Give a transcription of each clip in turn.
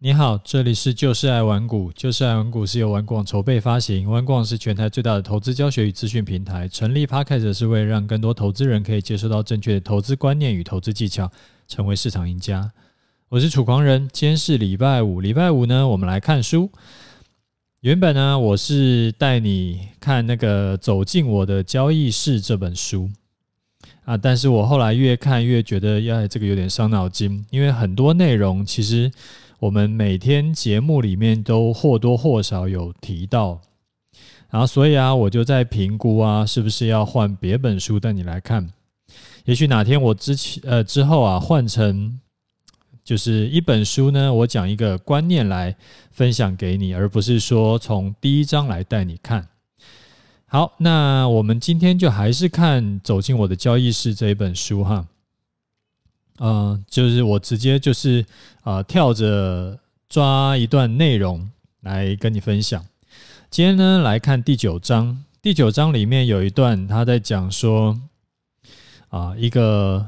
你好，这里是就是爱玩股。就是爱玩股是由玩广筹备发行，玩广是全台最大的投资教学与资讯平台。成立 Podcast 是为了让更多投资人可以接受到正确的投资观念与投资技巧，成为市场赢家。我是楚狂人，今天是礼拜五。礼拜五呢，我们来看书。原本呢，我是带你看那个《走进我的交易室》这本书啊，但是我后来越看越觉得，呀，这个有点伤脑筋，因为很多内容其实。我们每天节目里面都或多或少有提到，然后所以啊，我就在评估啊，是不是要换别本书带你来看？也许哪天我之前呃之后啊，换成就是一本书呢，我讲一个观念来分享给你，而不是说从第一章来带你看。好，那我们今天就还是看《走进我的交易室》这一本书哈。嗯、就是我直接就是啊、跳着抓一段内容来跟你分享。今天呢，来看第九章。第九章里面有一段，他在讲说啊、一个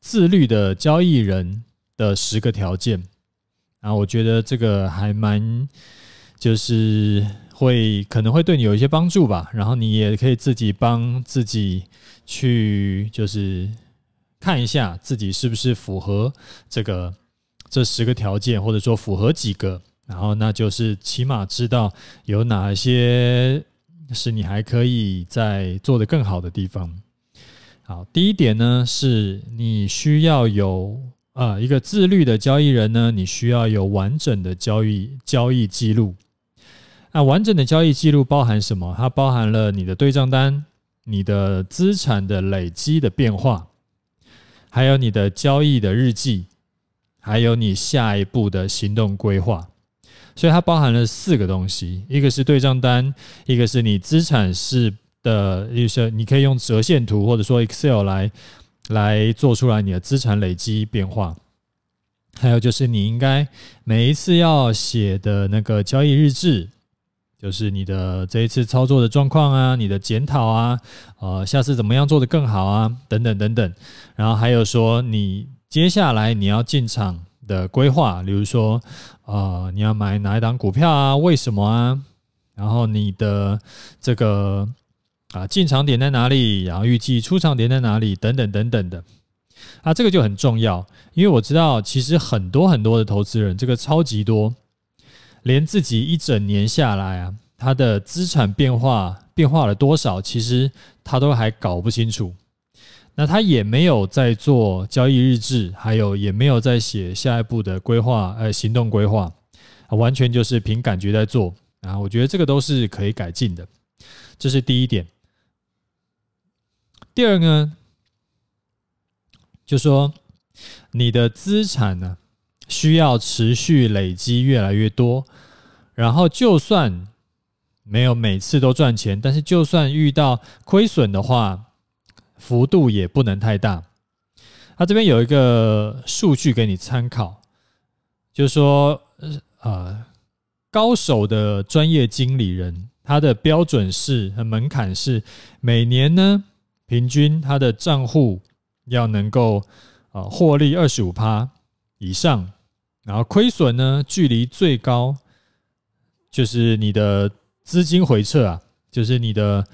自律的交易人的十个条件。然后我觉得这个还蛮，就是会可能会对你有一些帮助吧。然后你也可以自己帮自己去，就是。看一下自己是不是符合这个这十个条件，或者说符合几个，然后那就是起码知道有哪些是你还可以再做得更好的地方。好，第一点呢，是你需要有啊一个自律的交易人呢，你需要有完整的交易交易记录。那完整的交易记录包含什么？它包含了你的对账单、你的资产的累积的变化。还有你的交易的日记，还有你下一步的行动规划，所以它包含了四个东西：一个是对账单，一个是你资产是的，就是你可以用折线图或者说 Excel 来来做出来你的资产累积变化；还有就是你应该每一次要写的那个交易日志。就是你的这一次操作的状况啊，你的检讨啊，呃，下次怎么样做得更好啊，等等等等。然后还有说，你接下来你要进场的规划，比如说，呃，你要买哪一档股票啊？为什么啊？然后你的这个啊进场点在哪里？然后预计出场点在哪里？等等等等的。啊，这个就很重要，因为我知道其实很多很多的投资人，这个超级多。连自己一整年下来啊，他的资产变化变化了多少，其实他都还搞不清楚。那他也没有在做交易日志，还有也没有在写下一步的规划，呃，行动规划，完全就是凭感觉在做。啊，我觉得这个都是可以改进的，这是第一点。第二个呢，就说你的资产呢，需要持续累积越来越多，然后就算没有每次都赚钱，但是就算遇到亏损的话，幅度也不能太大。他这边有一个数据给你参考，就是说，呃，高手的专业经理人，他的标准是和门槛是每年呢，平均他的账户要能够呃获利二十五趴以上。然后亏损呢，距离最高就是你的资金回撤啊，就是你的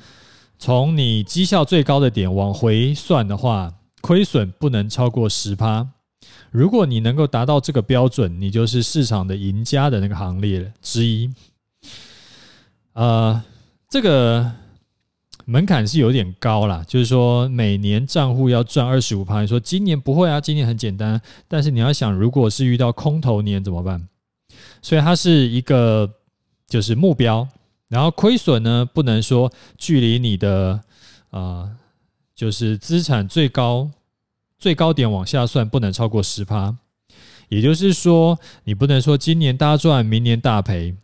从你绩效最高的点往回算的话，亏损不能超过十趴。如果你能够达到这个标准，你就是市场的赢家的那个行列之一。呃，这个。门槛是有点高啦，就是说每年账户要赚二十五趴。你说今年不会啊，今年很简单。但是你要想，如果是遇到空头年怎么办？所以它是一个就是目标。然后亏损呢，不能说距离你的啊、就是资产最高最高点往下算，不能超过十趴。也就是说，你不能说今年大赚，明年大赔。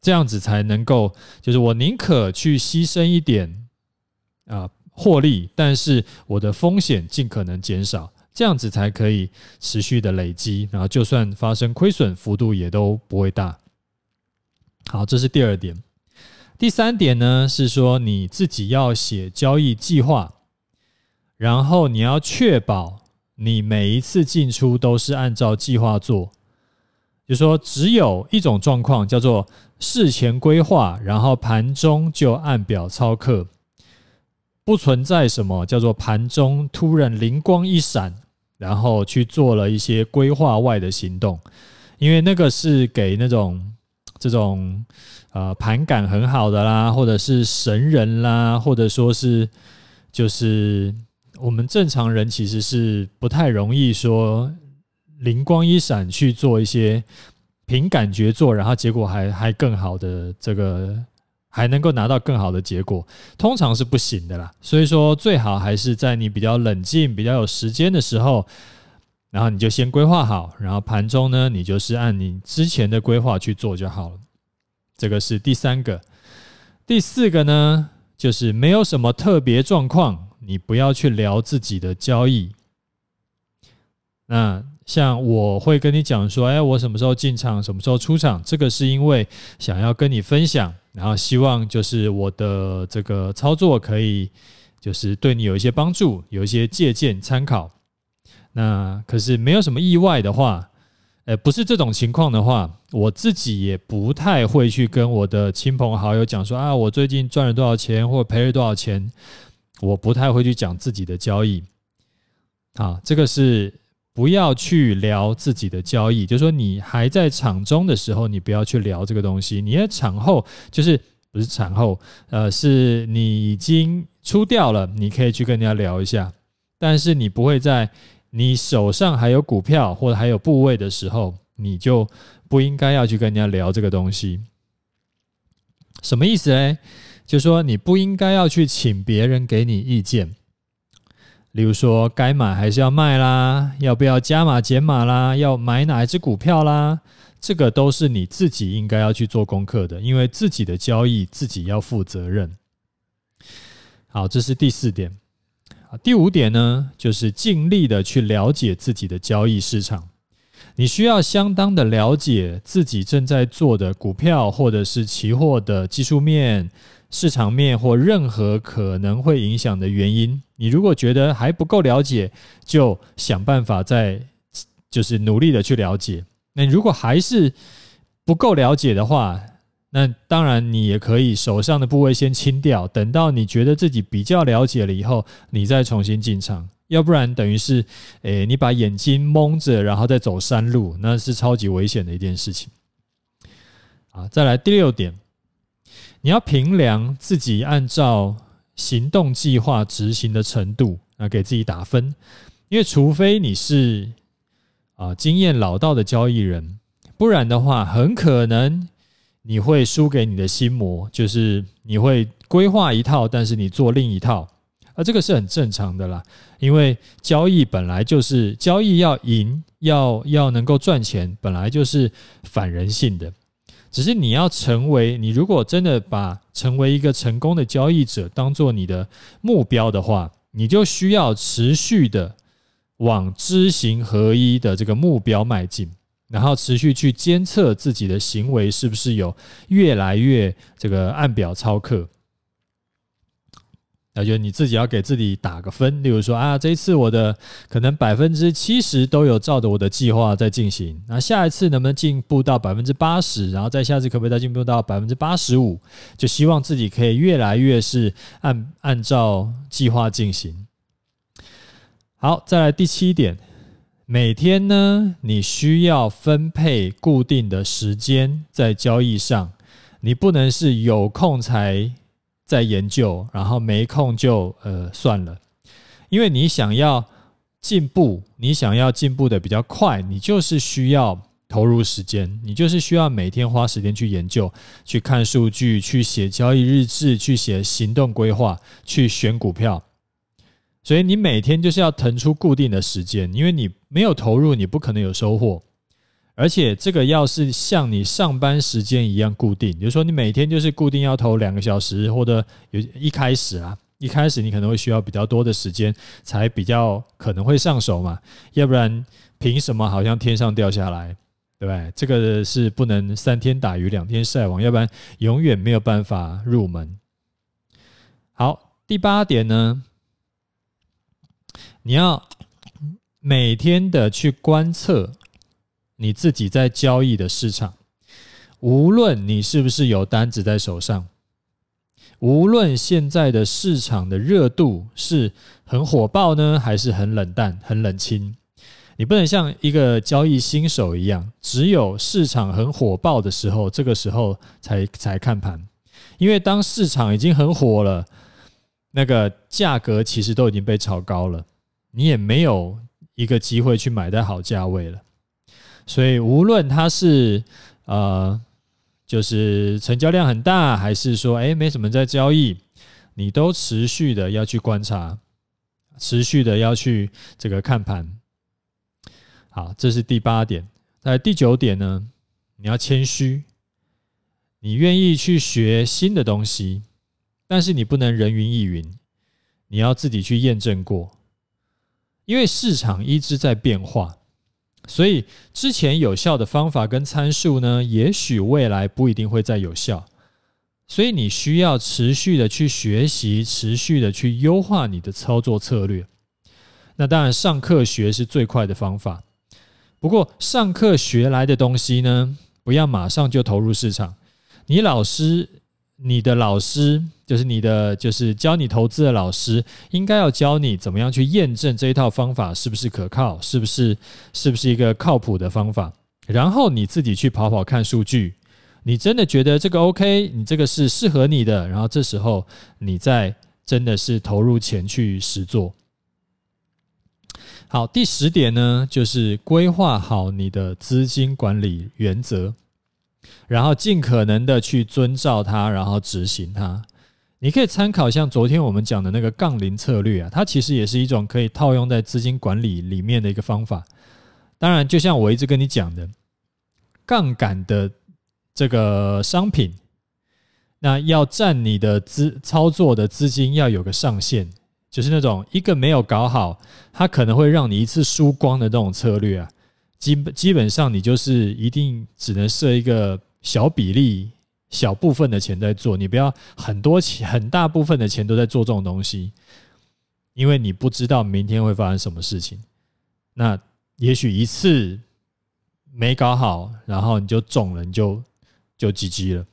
这样子才能够，就是我宁可去牺牲一点啊获利，但是我的风险尽可能减少，这样子才可以持续的累积，然后就算发生亏损，幅度也都不会大。好，这是第二点。第三点呢，是说你自己要写交易计划，然后你要确保你每一次进出都是按照计划做。就说只有一种状况叫做事前规划，然后盘中就按表操课，不存在什么叫做盘中突然灵光一闪，然后去做了一些规划外的行动，因为那个是给那种这种呃盘感很好的啦，或者是神人啦，或者说是就是我们正常人其实是不太容易说。灵光一闪去做一些凭感觉做，然后结果还还更好的这个还能够拿到更好的结果，通常是不行的啦。所以说最好还是在你比较冷静、比较有时间的时候，然后你就先规划好，然后盘中呢，你就是按你之前的规划去做就好了。这个是第三个，第四个呢，就是没有什么特别状况，你不要去聊自己的交易。那。像我会跟你讲说，哎，我什么时候进场，什么时候出场，这个是因为想要跟你分享，然后希望就是我的这个操作可以就是对你有一些帮助，有一些借鉴参考。那可是没有什么意外的话，呃，不是这种情况的话，我自己也不太会去跟我的亲朋好友讲说啊，我最近赚了多少钱或赔了多少钱，我不太会去讲自己的交易。啊，这个是。不要去聊自己的交易，就是说你还在场中的时候，你不要去聊这个东西。你在场后，就是不是场后，呃，是你已经出掉了，你可以去跟人家聊一下。但是你不会在你手上还有股票或者还有部位的时候，你就不应该要去跟人家聊这个东西。什么意思呢？就说你不应该要去请别人给你意见。例如说，该买还是要卖啦？要不要加码减码啦？要买哪一只股票啦？这个都是你自己应该要去做功课的，因为自己的交易自己要负责任。好，这是第四点。第五点呢，就是尽力的去了解自己的交易市场。你需要相当的了解自己正在做的股票或者是期货的技术面。市场面或任何可能会影响的原因，你如果觉得还不够了解，就想办法再就是努力的去了解。那如果还是不够了解的话，那当然你也可以手上的部位先清掉，等到你觉得自己比较了解了以后，你再重新进场。要不然等于是，诶，你把眼睛蒙着，然后再走山路，那是超级危险的一件事情。好，再来第六点。你要评量自己按照行动计划执行的程度，啊，给自己打分。因为除非你是啊经验老道的交易人，不然的话，很可能你会输给你的心魔，就是你会规划一套，但是你做另一套，而这个是很正常的啦。因为交易本来就是交易要赢，要要能够赚钱，本来就是反人性的。只是你要成为，你如果真的把成为一个成功的交易者当做你的目标的话，你就需要持续的往知行合一的这个目标迈进，然后持续去监测自己的行为是不是有越来越这个按表操课。那就你自己要给自己打个分，例如说啊，这一次我的可能百分之七十都有照着我的计划在进行，那下一次能不能进步到百分之八十，然后再下次可不可以再进步到百分之八十五？就希望自己可以越来越是按按照计划进行。好，再来第七点，每天呢，你需要分配固定的时间在交易上，你不能是有空才。在研究，然后没空就呃算了，因为你想要进步，你想要进步的比较快，你就是需要投入时间，你就是需要每天花时间去研究、去看数据、去写交易日志、去写行动规划、去选股票，所以你每天就是要腾出固定的时间，因为你没有投入，你不可能有收获。而且这个要是像你上班时间一样固定，比如说你每天就是固定要投两个小时，或者有一开始啊，一开始你可能会需要比较多的时间才比较可能会上手嘛，要不然凭什么好像天上掉下来，对不对？这个是不能三天打鱼两天晒网，要不然永远没有办法入门。好，第八点呢，你要每天的去观测。你自己在交易的市场，无论你是不是有单子在手上，无论现在的市场的热度是很火爆呢，还是很冷淡、很冷清，你不能像一个交易新手一样，只有市场很火爆的时候，这个时候才才看盘，因为当市场已经很火了，那个价格其实都已经被炒高了，你也没有一个机会去买在好价位了。所以，无论它是呃，就是成交量很大，还是说哎没什么在交易，你都持续的要去观察，持续的要去这个看盘。好，这是第八点。那第九点呢，你要谦虚，你愿意去学新的东西，但是你不能人云亦云，你要自己去验证过，因为市场一直在变化。所以，之前有效的方法跟参数呢，也许未来不一定会再有效。所以，你需要持续的去学习，持续的去优化你的操作策略。那当然，上课学是最快的方法。不过，上课学来的东西呢，不要马上就投入市场。你老师。你的老师就是你的，就是教你投资的老师，应该要教你怎么样去验证这一套方法是不是可靠，是不是是不是一个靠谱的方法。然后你自己去跑跑看数据，你真的觉得这个 OK，你这个是适合你的，然后这时候你再真的是投入钱去实做。好，第十点呢，就是规划好你的资金管理原则。然后尽可能的去遵照它，然后执行它。你可以参考像昨天我们讲的那个杠铃策略啊，它其实也是一种可以套用在资金管理里面的一个方法。当然，就像我一直跟你讲的，杠杆的这个商品，那要占你的资操作的资金要有个上限，就是那种一个没有搞好，它可能会让你一次输光的这种策略啊。基本基本上，你就是一定只能设一个小比例、小部分的钱在做，你不要很多钱、很大部分的钱都在做这种东西，因为你不知道明天会发生什么事情。那也许一次没搞好，然后你就中了，你就就 GG 了。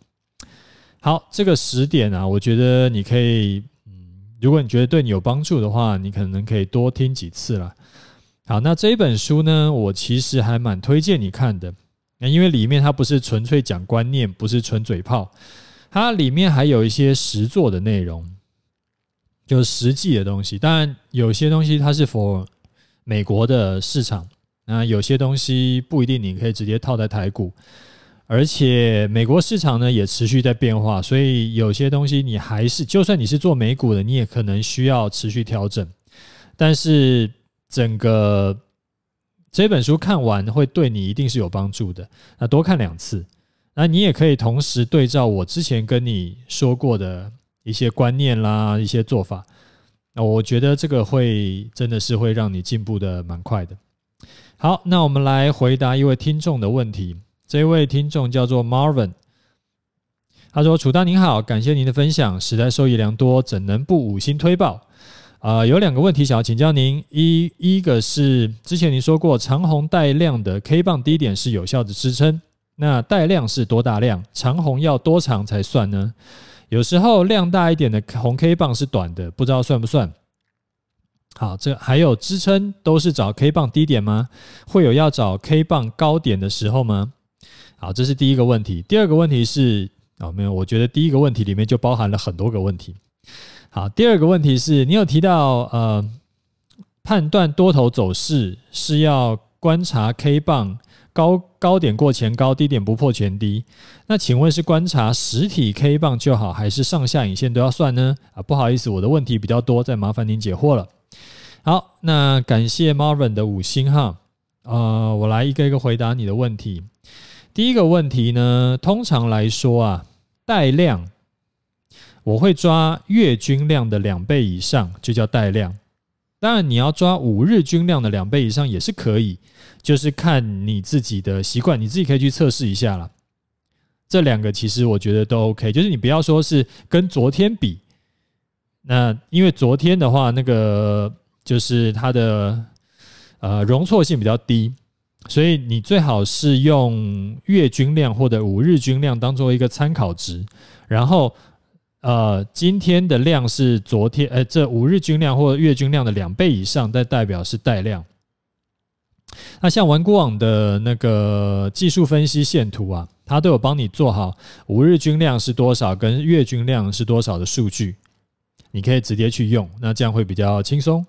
好，这个十点啊，我觉得你可以，嗯，如果你觉得对你有帮助的话，你可能可以多听几次了。好，那这一本书呢，我其实还蛮推荐你看的。那因为里面它不是纯粹讲观念，不是纯嘴炮，它里面还有一些实作的内容，就是实际的东西。当然，有些东西它是 for 美国的市场，那有些东西不一定你可以直接套在台股。而且美国市场呢也持续在变化，所以有些东西你还是，就算你是做美股的，你也可能需要持续调整。但是。整个这本书看完会对你一定是有帮助的。那多看两次，那你也可以同时对照我之前跟你说过的一些观念啦、一些做法。那我觉得这个会真的是会让你进步的蛮快的。好，那我们来回答一位听众的问题。这位听众叫做 Marvin，他说：“楚大您好，感谢您的分享，实在受益良多，怎能不五星推爆？”啊、有两个问题想要请教您。一一个是之前您说过长红带量的 K 棒低点是有效的支撑，那带量是多大量？长红要多长才算呢？有时候量大一点的红 K 棒是短的，不知道算不算？好，这还有支撑都是找 K 棒低点吗？会有要找 K 棒高点的时候吗？好，这是第一个问题。第二个问题是哦，没有，我觉得第一个问题里面就包含了很多个问题。好，第二个问题是你有提到，呃，判断多头走势是要观察 K 棒高高点过前高，低点不破前低。那请问是观察实体 K 棒就好，还是上下影线都要算呢？啊，不好意思，我的问题比较多，再麻烦您解惑了。好，那感谢 Marvin 的五星哈，呃，我来一个一个回答你的问题。第一个问题呢，通常来说啊，带量。我会抓月均量的两倍以上，就叫带量。当然，你要抓五日均量的两倍以上也是可以，就是看你自己的习惯，你自己可以去测试一下啦。这两个其实我觉得都 OK，就是你不要说是跟昨天比，那因为昨天的话，那个就是它的呃容错性比较低，所以你最好是用月均量或者五日均量当做一个参考值，然后呃，今天的量是昨天呃这五日均量或者月均量的两倍以上，再代表是带量。那像玩股网的那个技术分析线图啊，它都有帮你做好五日均量是多少跟月均量是多少的数据，你可以直接去用，那这样会比较轻松。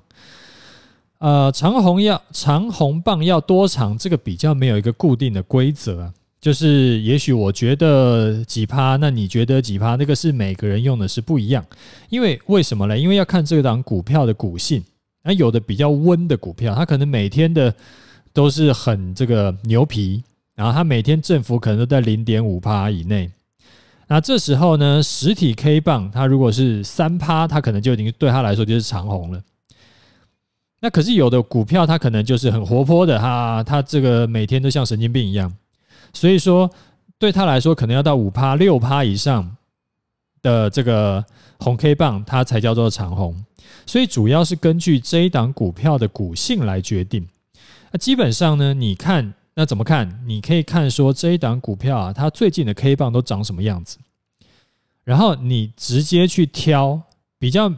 呃，长红要长红棒要多长，这个比较没有一个固定的规则，就是也许我觉得几趴，那你觉得几趴，那个是每个人用的是不一样，因为为什么呢？因为要看这档股票的股性，那有的比较温的股票，它可能每天的都是很这个牛皮，然后它每天振幅可能都在零点五趴以内，那这时候呢，实体 K 棒它如果是三趴，它可能就已经对它来说就是长红了。那可是有的股票，它可能就是很活泼的，哈，它这个每天都像神经病一样，所以说对他来说，可能要到五趴六趴以上的这个红 K 棒，它才叫做长红。所以主要是根据这一档股票的股性来决定。那基本上呢，你看那怎么看？你可以看说这一档股票啊，它最近的 K 棒都长什么样子，然后你直接去挑比较。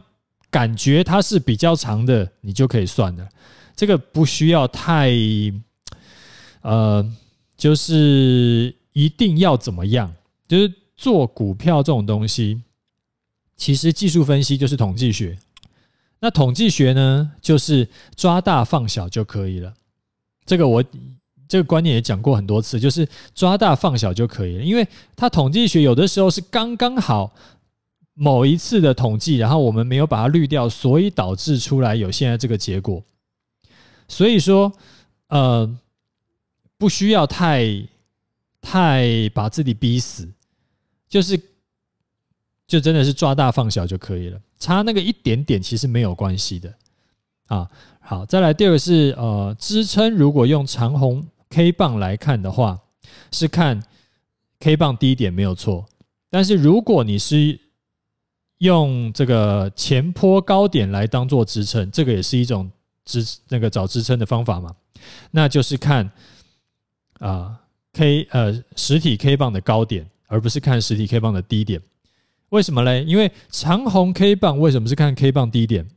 感觉它是比较长的，你就可以算了。这个不需要太，呃，就是一定要怎么样？就是做股票这种东西，其实技术分析就是统计学。那统计学呢，就是抓大放小就可以了。这个我这个观念也讲过很多次，就是抓大放小就可以了。因为它统计学有的时候是刚刚好。某一次的统计，然后我们没有把它滤掉，所以导致出来有现在这个结果。所以说，呃，不需要太太把自己逼死，就是就真的是抓大放小就可以了，差那个一点点其实没有关系的啊。好，再来第二个是呃支撑，如果用长红 K 棒来看的话，是看 K 棒低点没有错，但是如果你是用这个前坡高点来当做支撑，这个也是一种支那个找支撑的方法嘛？那就是看啊 K 呃实体 K 棒的高点，而不是看实体 K 棒的低点。为什么嘞？因为长红 K 棒为什么是看 K 棒低点？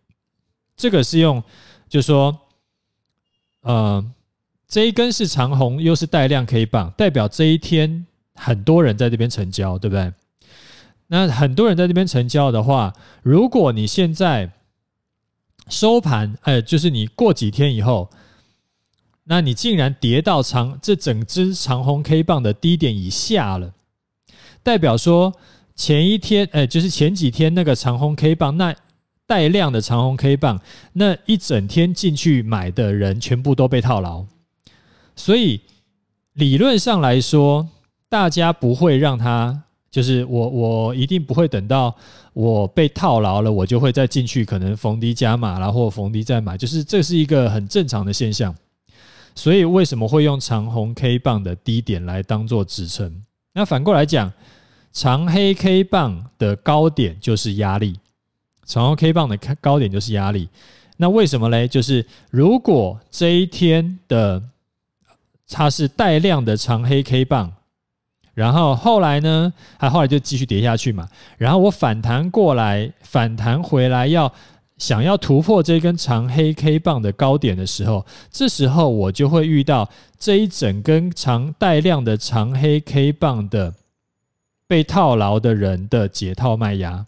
这个是用，就是说，呃，这一根是长红，又是带量 K 棒，代表这一天很多人在这边成交，对不对？那很多人在这边成交的话，如果你现在收盘，哎，就是你过几天以后，那你竟然跌到长这整支长红 K 棒的低点以下了，代表说前一天，哎，就是前几天那个长红 K 棒，那带量的长红 K 棒，那一整天进去买的人全部都被套牢，所以理论上来说，大家不会让他。就是我，我一定不会等到我被套牢了，我就会再进去，可能逢低加码，然后逢低再买，就是这是一个很正常的现象。所以为什么会用长红 K 棒的低点来当做支撑？那反过来讲，长黑 K 棒的高点就是压力，长红 K 棒的高点就是压力。那为什么嘞？就是如果这一天的它是带量的长黑 K 棒。然后后来呢？它后来就继续跌下去嘛。然后我反弹过来，反弹回来要想要突破这根长黑 K 棒的高点的时候，这时候我就会遇到这一整根长带量的长黑 K 棒的被套牢的人的解套卖压，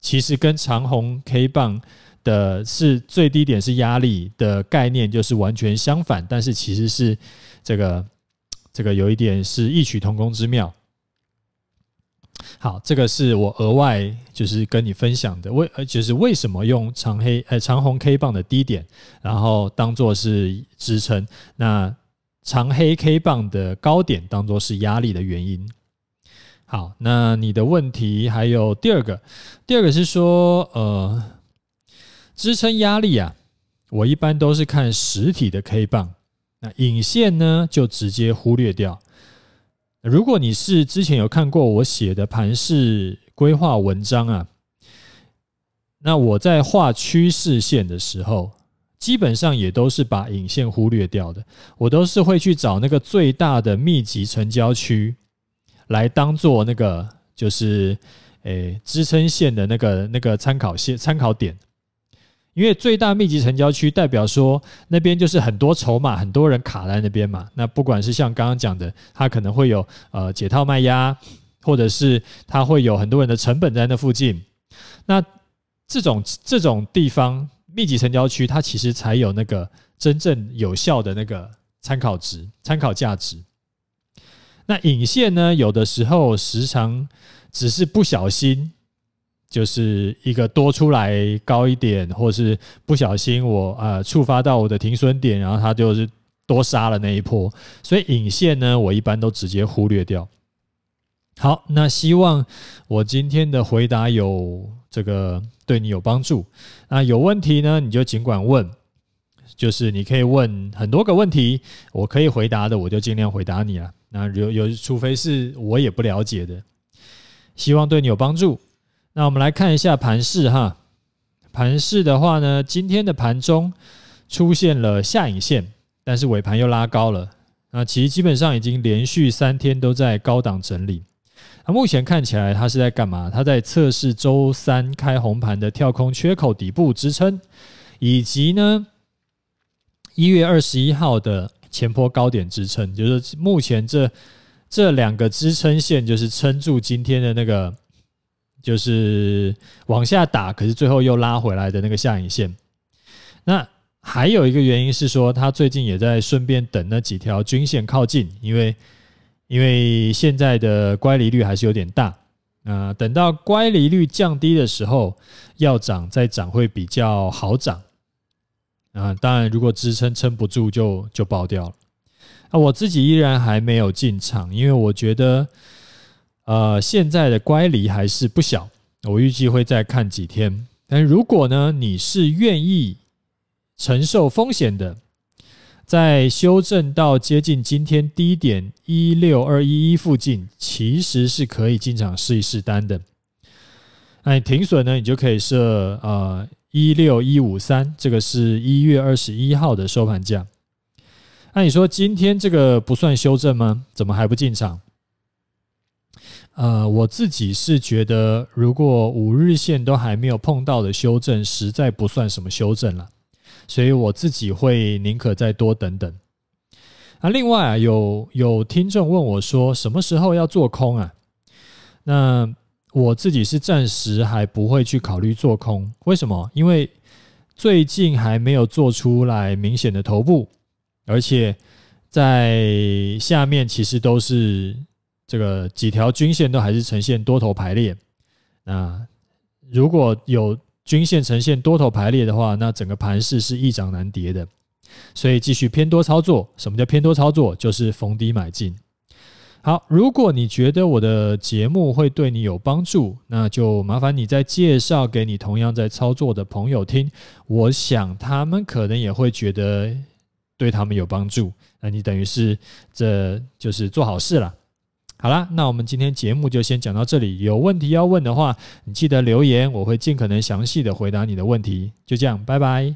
其实跟长红 K 棒的是最低点是压力的概念就是完全相反，但是其实是这个。这个有一点是异曲同工之妙。好，这个是我额外就是跟你分享的，为呃就是为什么用长黑呃长红 K 棒的低点，然后当做是支撑，那长黑 K 棒的高点当做是压力的原因。好，那你的问题还有第二个，第二个是说呃支撑压力啊，我一般都是看实体的 K 棒。那影线呢，就直接忽略掉。如果你是之前有看过我写的盘势规划文章啊，那我在画趋势线的时候，基本上也都是把影线忽略掉的。我都是会去找那个最大的密集成交区来当做那个就是诶支撑线的那个那个参考线参考点。因为最大密集成交区代表说那边就是很多筹码，很多人卡在那边嘛。那不管是像刚刚讲的，它可能会有呃解套卖压，或者是它会有很多人的成本在那附近。那这种这种地方密集成交区，它其实才有那个真正有效的那个参考值、参考价值。那影线呢，有的时候时常只是不小心。就是一个多出来高一点，或是不小心我呃触发到我的停损点，然后它就是多杀了那一波，所以引线呢，我一般都直接忽略掉。好，那希望我今天的回答有这个对你有帮助。那有问题呢，你就尽管问，就是你可以问很多个问题，我可以回答的，我就尽量回答你啊。那有有，除非是我也不了解的，希望对你有帮助。那我们来看一下盘势哈，盘势的话呢，今天的盘中出现了下影线，但是尾盘又拉高了。那其实基本上已经连续三天都在高档整理。那目前看起来它是在干嘛？它在测试周三开红盘的跳空缺口底部支撑，以及呢一月二十一号的前坡高点支撑，就是目前这这两个支撑线就是撑住今天的那个。就是往下打，可是最后又拉回来的那个下影线。那还有一个原因是说，他最近也在顺便等那几条均线靠近，因为因为现在的乖离率还是有点大。啊，等到乖离率降低的时候，要涨再涨会比较好涨。啊，当然如果支撑撑不住就就爆掉了。啊，我自己依然还没有进场，因为我觉得。呃，现在的乖离还是不小，我预计会再看几天。但如果呢，你是愿意承受风险的，在修正到接近今天低点一六二一一附近，其实是可以进场试一试单的。那你停损呢，你就可以设呃一六一五三，这个是一月二十一号的收盘价。那你说今天这个不算修正吗？怎么还不进场？呃，我自己是觉得，如果五日线都还没有碰到的修正，实在不算什么修正了，所以我自己会宁可再多等等。啊，另外啊，有有听众问我说，什么时候要做空啊？那我自己是暂时还不会去考虑做空，为什么？因为最近还没有做出来明显的头部，而且在下面其实都是。这个几条均线都还是呈现多头排列，那如果有均线呈现多头排列的话，那整个盘势是易涨难跌的，所以继续偏多操作。什么叫偏多操作？就是逢低买进。好，如果你觉得我的节目会对你有帮助，那就麻烦你再介绍给你同样在操作的朋友听，我想他们可能也会觉得对他们有帮助。那你等于是这就是做好事了。好啦，那我们今天节目就先讲到这里。有问题要问的话，你记得留言，我会尽可能详细的回答你的问题。就这样，拜拜。